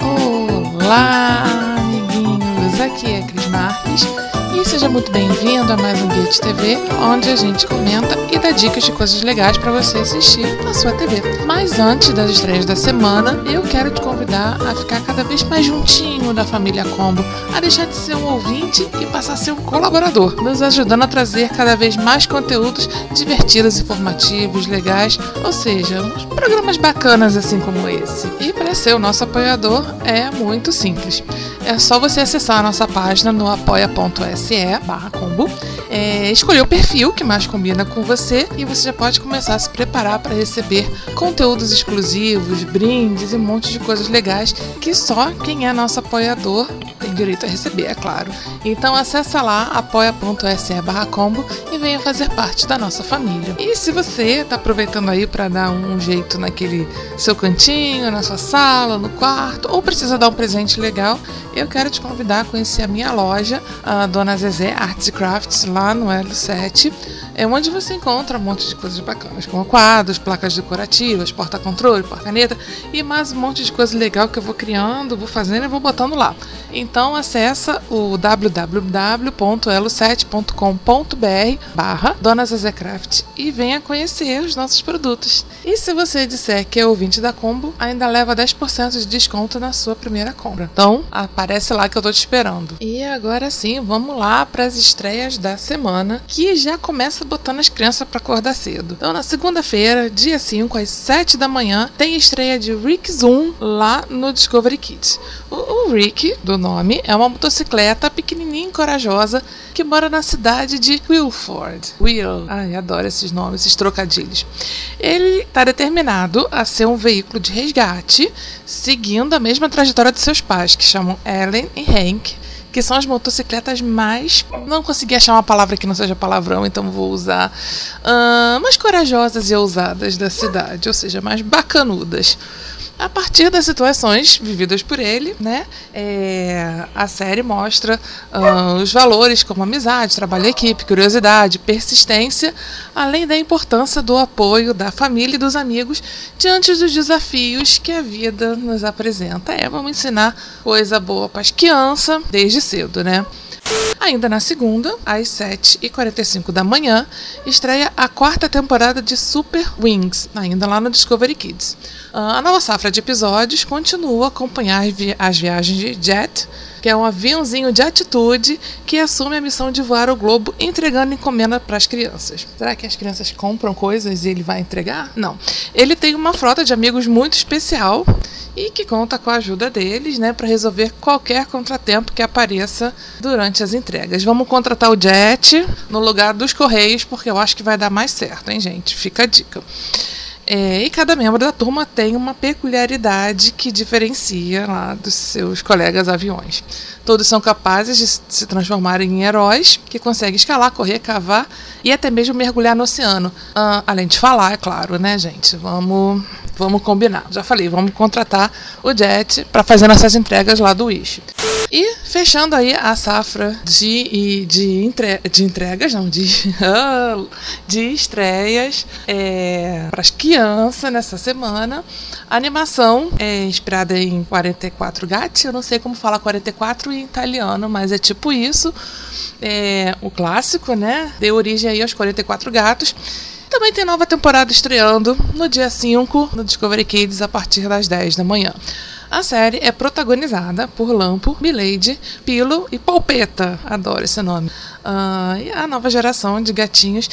Olá, amiguinhos! Aqui é Cris Marques seja muito bem-vindo a mais um Guia TV, onde a gente comenta e dá dicas de coisas legais para você assistir na sua TV. Mas antes das estreias da semana, eu quero te convidar a ficar cada vez mais juntinho da família Combo, a deixar de ser um ouvinte e passar a ser um colaborador, nos ajudando a trazer cada vez mais conteúdos divertidos, informativos, legais, ou seja, uns programas bacanas assim como esse. E para ser o nosso apoiador é muito simples. É só você acessar a nossa página no apoia.se barra combo, é, escolher o perfil que mais combina com você e você já pode começar a se preparar para receber conteúdos exclusivos, brindes e um monte de coisas legais que só quem é nosso apoiador tem direito a receber, é claro. Então acessa lá apoia.se barra combo e venha fazer parte da nossa família. E se você está aproveitando aí para dar um jeito naquele seu cantinho, na sua sala, no quarto, ou precisa dar um presente legal, eu quero te convidar a conhecer a minha loja, a Dona Zezé Arts e Crafts, lá no L7, é onde você encontra um monte de coisas bacanas, como quadros, placas decorativas, porta-controle, porta-caneta e mais um monte de coisa legal que eu vou criando, vou fazendo e vou botando lá. Então acessa o www.elo7.com.br barra Dona Zezé Craft e venha conhecer os nossos produtos. E se você disser que é ouvinte da Combo, ainda leva 10% de desconto na sua primeira compra. Então, aparece lá que eu tô te esperando. E agora sim, vamos lá para as estreias da semana, que já começa botando as crianças para acordar cedo. Então, na segunda-feira, dia 5, às 7 da manhã, tem estreia de Rick Zoom lá no Discovery Kids. O, o Rick, do nome, é uma motocicleta pequenininha e corajosa que mora na cidade de Wilford. Will. Ai, adoro esses nomes, esses trocadilhos. Ele está determinado a ser um veículo de resgate, seguindo a mesma trajetória de seus pais, que chamam Ellen e Hank, que são as motocicletas mais. Não consegui achar uma palavra que não seja palavrão, então vou usar. Uh, mais corajosas e ousadas da cidade, ou seja, mais bacanudas. A partir das situações vividas por ele, né, é, a série mostra uh, os valores como amizade, trabalho em equipe, curiosidade, persistência, além da importância do apoio da família e dos amigos diante dos desafios que a vida nos apresenta. É, vamos ensinar coisa boa para as crianças desde cedo, né? Ainda na segunda, às 7h45 da manhã, estreia a quarta temporada de Super Wings, ainda lá no Discovery Kids. A nova safra de episódios continua a acompanhar as viagens de Jet, que é um aviãozinho de atitude que assume a missão de voar o globo entregando encomenda para as crianças. Será que as crianças compram coisas e ele vai entregar? Não. Ele tem uma frota de amigos muito especial e que conta com a ajuda deles, né, para resolver qualquer contratempo que apareça durante as entregas. Vamos contratar o Jet no lugar dos Correios, porque eu acho que vai dar mais certo, hein, gente? Fica a dica. É, e cada membro da turma tem uma peculiaridade que diferencia lá dos seus colegas aviões. Todos são capazes de se transformar em heróis que conseguem escalar, correr, cavar e até mesmo mergulhar no oceano. Ah, além de falar, é claro, né, gente? Vamos, vamos combinar. Já falei, vamos contratar o Jet para fazer nossas entregas lá do Wish. E fechando aí a safra de, de, entre, de entregas, não, de, de estreias é, para as crianças nessa semana. A animação é inspirada em 44 Gatti, eu não sei como falar 44 em italiano, mas é tipo isso. É, o clássico, né? Deu origem aí aos 44 gatos. Também tem nova temporada estreando no dia 5 no Discovery Kids a partir das 10 da manhã. A série é protagonizada por Lampo, Milady, Pilo e Polpeta. Adoro esse nome. Uh, e a nova geração de gatinhos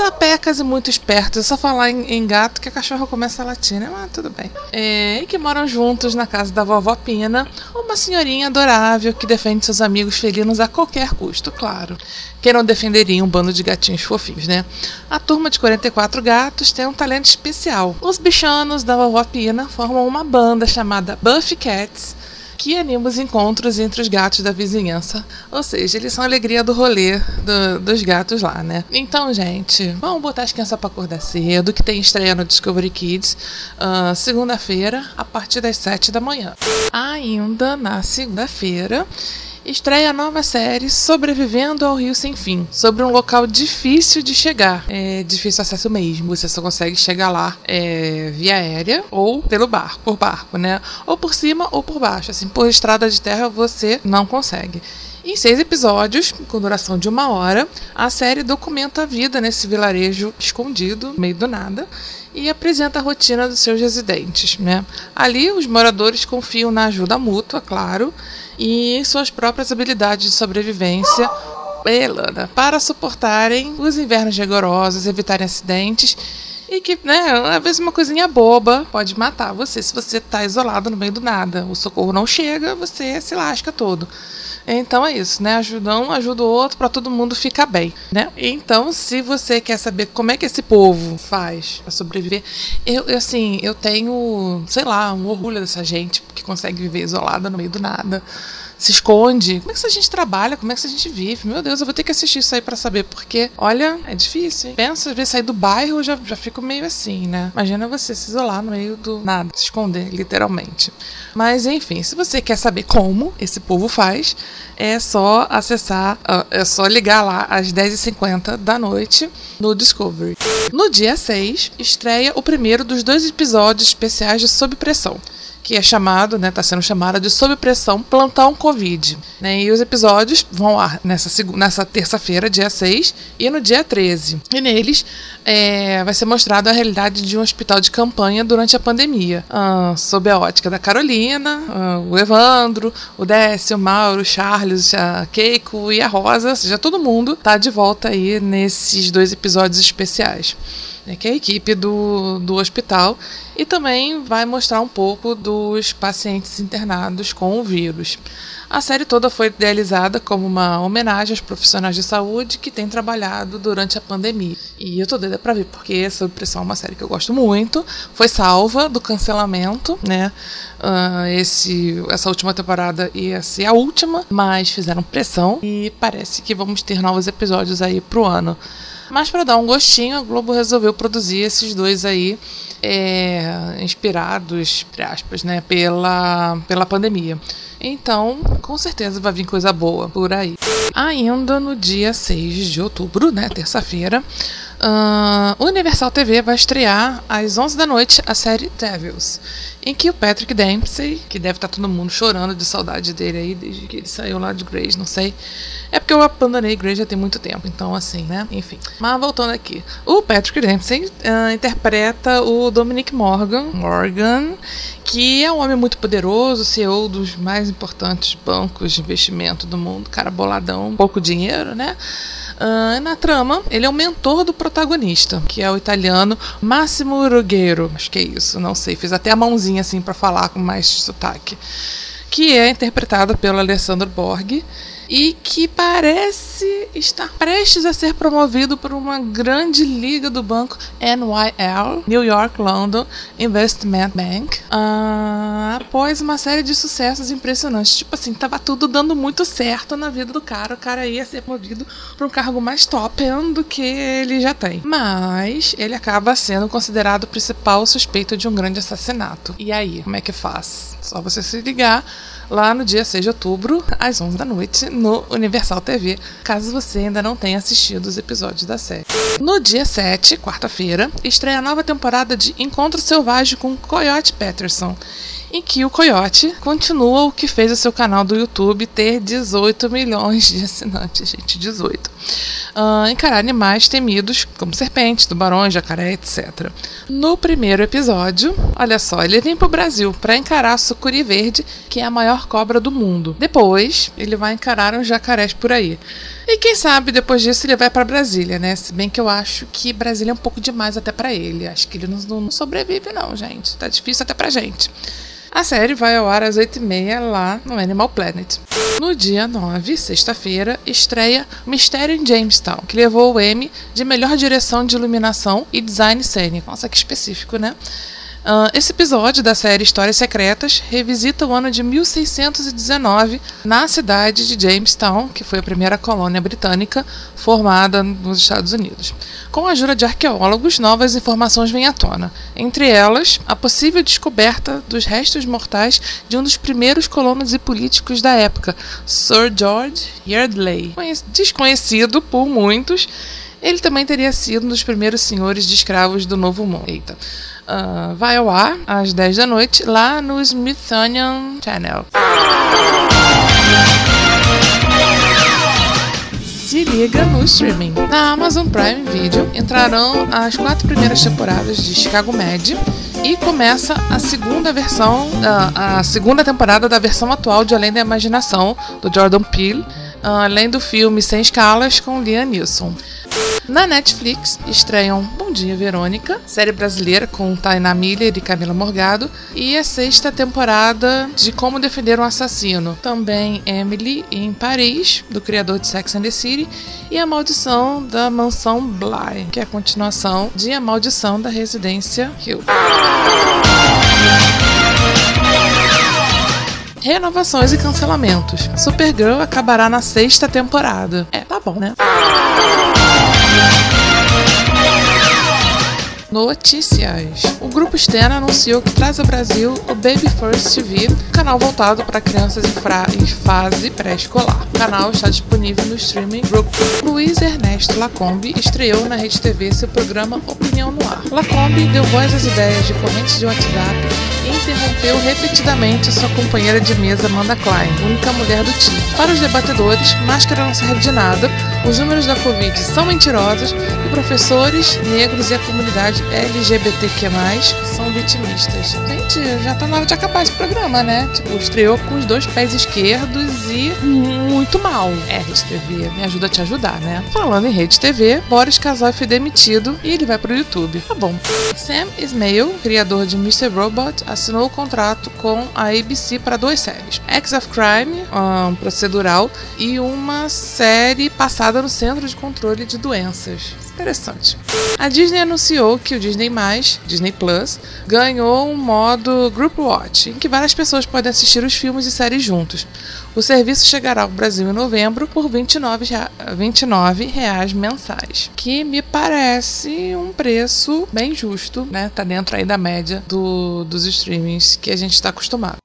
sapecas e muito espertos. É só falar em, em, gato que a cachorra começa a latir, né? Mas tudo bem. É, e que moram juntos na casa da vovó Pina, uma senhorinha adorável que defende seus amigos felinos a qualquer custo, claro. Quem não defenderia um bando de gatinhos fofinhos, né? A turma de 44 gatos tem um talento especial. Os bichanos da vovó Pina formam uma banda chamada Buffy Cats que anima os encontros entre os gatos da vizinhança. Ou seja, eles são a alegria do rolê do, dos gatos lá, né? Então, gente, vamos botar as crianças para acordar cedo, que tem estreia no Discovery Kids, uh, segunda-feira, a partir das 7 da manhã. Ainda na segunda-feira estreia a nova série Sobrevivendo ao Rio Sem Fim, sobre um local difícil de chegar. É difícil acesso mesmo, você só consegue chegar lá é, via aérea ou pelo barco, por barco, né? Ou por cima ou por baixo. Assim, por estrada de terra você não consegue. Em seis episódios, com duração de uma hora, a série documenta a vida nesse vilarejo escondido, meio do nada, e apresenta a rotina dos seus residentes. Né? Ali, os moradores confiam na ajuda mútua, claro, e suas próprias habilidades de sobrevivência Elana, para suportarem os invernos rigorosos, evitarem acidentes e que, né, às vezes uma coisinha boba pode matar você se você está isolado no meio do nada. O socorro não chega, você se lasca todo. Então é isso, né? Ajuda um, ajuda o outro para todo mundo ficar bem, né? Então, se você quer saber como é que esse povo faz para sobreviver, eu, eu, assim, eu tenho, sei lá, um orgulho dessa gente que consegue viver isolada no meio do nada se esconde. Como é que a gente trabalha? Como é que a gente vive? Meu Deus, eu vou ter que assistir isso aí para saber, porque, olha, é difícil, hein? Pensa, às vezes, sair do bairro, já, já fico meio assim, né? Imagina você se isolar no meio do nada, se esconder, literalmente. Mas, enfim, se você quer saber como esse povo faz, é só acessar, é só ligar lá às 10h50 da noite no Discovery. No dia 6, estreia o primeiro dos dois episódios especiais de Sob Pressão que é chamado, né, está sendo chamada de Sob Pressão Plantão Covid. Né, e os episódios vão lá nessa, nessa terça-feira, dia 6, e no dia 13. E neles é, vai ser mostrado a realidade de um hospital de campanha durante a pandemia, ah, sob a ótica da Carolina, ah, o Evandro, o Décio, o Mauro, o Charles, a Keiko e a Rosa, ou seja, todo mundo está de volta aí nesses dois episódios especiais né, que é a equipe do, do hospital, e também vai mostrar um pouco dos pacientes internados com o vírus. A série toda foi idealizada como uma homenagem aos profissionais de saúde que têm trabalhado durante a pandemia. E eu tô doida pra ver, porque Sob Pressão é uma série que eu gosto muito. Foi salva do cancelamento, né? Uh, esse, essa última temporada ia ser a última, mas fizeram pressão e parece que vamos ter novos episódios aí pro ano. Mas para dar um gostinho, a Globo resolveu produzir esses dois aí, é, inspirados, entre aspas, né, pela, pela pandemia. Então, com certeza vai vir coisa boa por aí. Ainda no dia 6 de outubro, né, terça-feira, uh, Universal TV vai estrear às 11 da noite a série Devils, em que o Patrick Dempsey, que deve estar todo mundo chorando de saudade dele aí desde que ele saiu lá de Grace, não sei. É porque eu abandonei Grace já tem muito tempo, então assim, né? Enfim. Mas voltando aqui. O Patrick Dempsey uh, interpreta o Dominic Morgan, Morgan, que é um homem muito poderoso, CEO dos mais importantes bancos de investimento do mundo, cara boladão, pouco dinheiro, né? Uh, na trama, ele é o mentor do protagonista, que é o italiano Massimo Ruggero. Acho que é isso, não sei. Fiz até a mãozinha assim para falar com mais sotaque. Que é interpretado pelo Alessandro Borghi e que parece estar prestes a ser promovido por uma grande liga do banco NYL, New York London Investment Bank, uh, após uma série de sucessos impressionantes. Tipo assim, tava tudo dando muito certo na vida do cara, o cara ia ser promovido para um cargo mais top do que ele já tem. Mas ele acaba sendo considerado o principal suspeito de um grande assassinato. E aí, como é que faz? Só você se ligar lá no dia 6 de outubro, às 11 da noite, no Universal TV, caso você ainda não tenha assistido os episódios da série. No dia 7, quarta-feira, estreia a nova temporada de Encontro Selvagem com Coyote Peterson em que o Coyote continua o que fez o seu canal do YouTube ter 18 milhões de assinantes, gente, 18. uh, encarar animais temidos, como serpentes, tubarões, jacaré, etc. No primeiro episódio, olha só, ele vem para o Brasil para encarar a sucuri verde, que é a maior cobra do mundo. Depois, ele vai encarar uns jacarés por aí. E quem sabe depois disso ele vai para Brasília, né? Se bem que eu acho que Brasília é um pouco demais até para ele. Acho que ele não, não sobrevive, não, gente. Tá difícil até pra gente. A série vai ao ar às 8h30 lá no Animal Planet. No dia 9, sexta-feira, estreia Mistério em Jamestown, que levou o Emmy de melhor direção de iluminação e design cênico. Nossa, que específico, né? Uh, esse episódio da série Histórias Secretas revisita o ano de 1619 na cidade de Jamestown, que foi a primeira colônia britânica formada nos Estados Unidos. Com a ajuda de arqueólogos, novas informações vêm à tona. Entre elas, a possível descoberta dos restos mortais de um dos primeiros colonos e políticos da época, Sir George Yeardley. Desconhecido por muitos, ele também teria sido um dos primeiros senhores de escravos do Novo Mundo. Eita uh, vai ao ar às 10 da noite lá no Smithsonian Channel. Se liga no streaming. Na Amazon Prime Video entrarão as quatro primeiras temporadas de Chicago Med e começa a segunda versão, a, segunda temporada da versão atual de Além da Imaginação do Jordan Peele, ah, além do filme Sem Escalas com Liam Neeson. Na Netflix estreiam Bom Dia Verônica, série brasileira com Tainá Miller e Camila Morgado, e a sexta temporada de Como Defender um Assassino. Também Emily em Paris, do criador de Sex and the City, e A Maldição da Mansão Bly, que é a continuação de A Maldição da Residência Hill. Renovações e cancelamentos. Supergirl acabará na sexta temporada. É, tá bom, né? Notícias. O grupo Stena anunciou que traz ao Brasil o Baby First TV, canal voltado para crianças em, fase pré-escolar. O canal está disponível no streaming Roku. Luiz Ernesto Lacombe estreou na Rede TV seu programa Opinião no Ar. Lacombe deu voz às ideias de correntes de WhatsApp e interrompeu repetidamente sua companheira de mesa Amanda Klein, única mulher do time. Para os debatedores, máscara não serve de nada, os números da Covid são mentirosos e professores, negros e a comunidade LGBTQ+, são vitimistas. Gente, já tá na hora de acabar esse programa, né? Tipo, estreou com os dois pés esquerdos e muito mal. É, Rede TV, me ajuda a te ajudar, né? Falando em Rede TV, Boris Casal foi demitido e ele vai pro YouTube. Tá bom. Sam Ismail, criador de Mr. Robot, assinou o contrato com a ABC para duas séries. Acts of Crime, um procedural, e uma série passada no Centro de Controle de Doenças. Interessante. A Disney anunciou que o Disney+, Disney Plus, ganhou um modo Group Watch, em que várias pessoas podem assistir os filmes e séries juntos. O serviço chegará ao Brasil em novembro por R$ 29, 29 reais mensais, que me parece um preço bem justo, né? Tá dentro aí da média do, dos streamings que a gente está acostumado.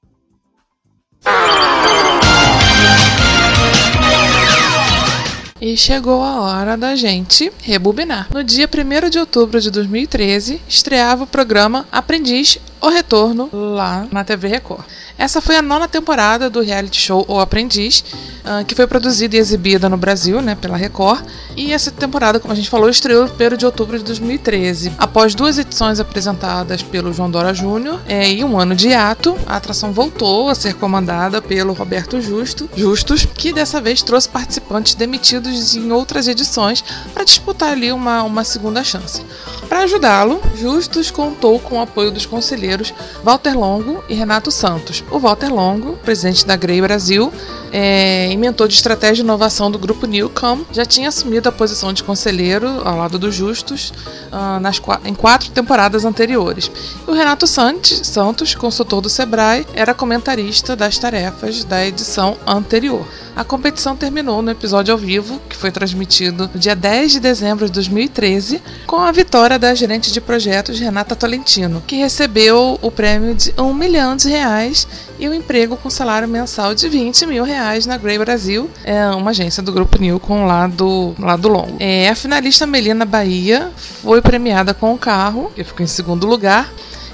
E chegou a hora da gente rebobinar. No dia 1 de outubro de 2013, estreava o programa Aprendiz O Retorno lá na TV Record. Essa foi a nona temporada do reality show O Aprendiz, uh, que foi produzida e exibida no Brasil, né, pela Record. E essa temporada, como a gente falou, estreou no 1 de outubro de 2013. Após duas edições apresentadas pelo João Dora Júnior é, e um ano de ato, a atração voltou a ser comandada pelo Roberto Justo, Justus, que dessa vez trouxe participantes demitidos em outras edições para disputar ali uma, uma segunda chance. Para ajudá-lo, Justus contou com o apoio dos conselheiros Walter Longo e Renato Santos. O Walter Longo, presidente da Grey Brasil, é, inventor de estratégia de inovação do grupo Newcom, já tinha assumido a posição de conselheiro ao lado do Justus uh, nas, em quatro temporadas anteriores. E o Renato Santos, Santos, consultor do Sebrae, era comentarista das tarefas da edição anterior. A competição terminou no episódio ao vivo, que foi transmitido no dia 10 de dezembro de 2013, com a vitória da gerente de projetos Renata Tolentino, que recebeu o prêmio de um milhão de reais e um emprego com salário mensal de 20 mil reais na Grey Brasil, é uma agência do grupo Nilcon lá do, lá Longo. É, a finalista Melina Bahia foi premiada com o um carro, que ficou em segundo lugar,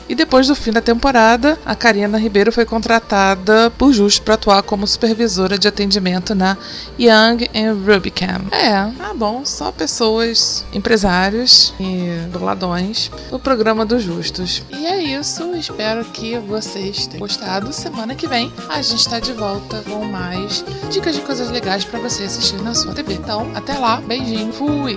E depois do fim da temporada, a Karina Ribeiro foi contratada por Justo para atuar como supervisora de atendimento na Young and Rubicam. É, ah bom, só pessoas, empresários e doladões no programa dos Justos. E é isso, espero que vocês tenham gostado. Semana que vem a gente está de volta com mais dicas de coisas legais para você assistir na sua TV. Então, até lá, beijinho, fui!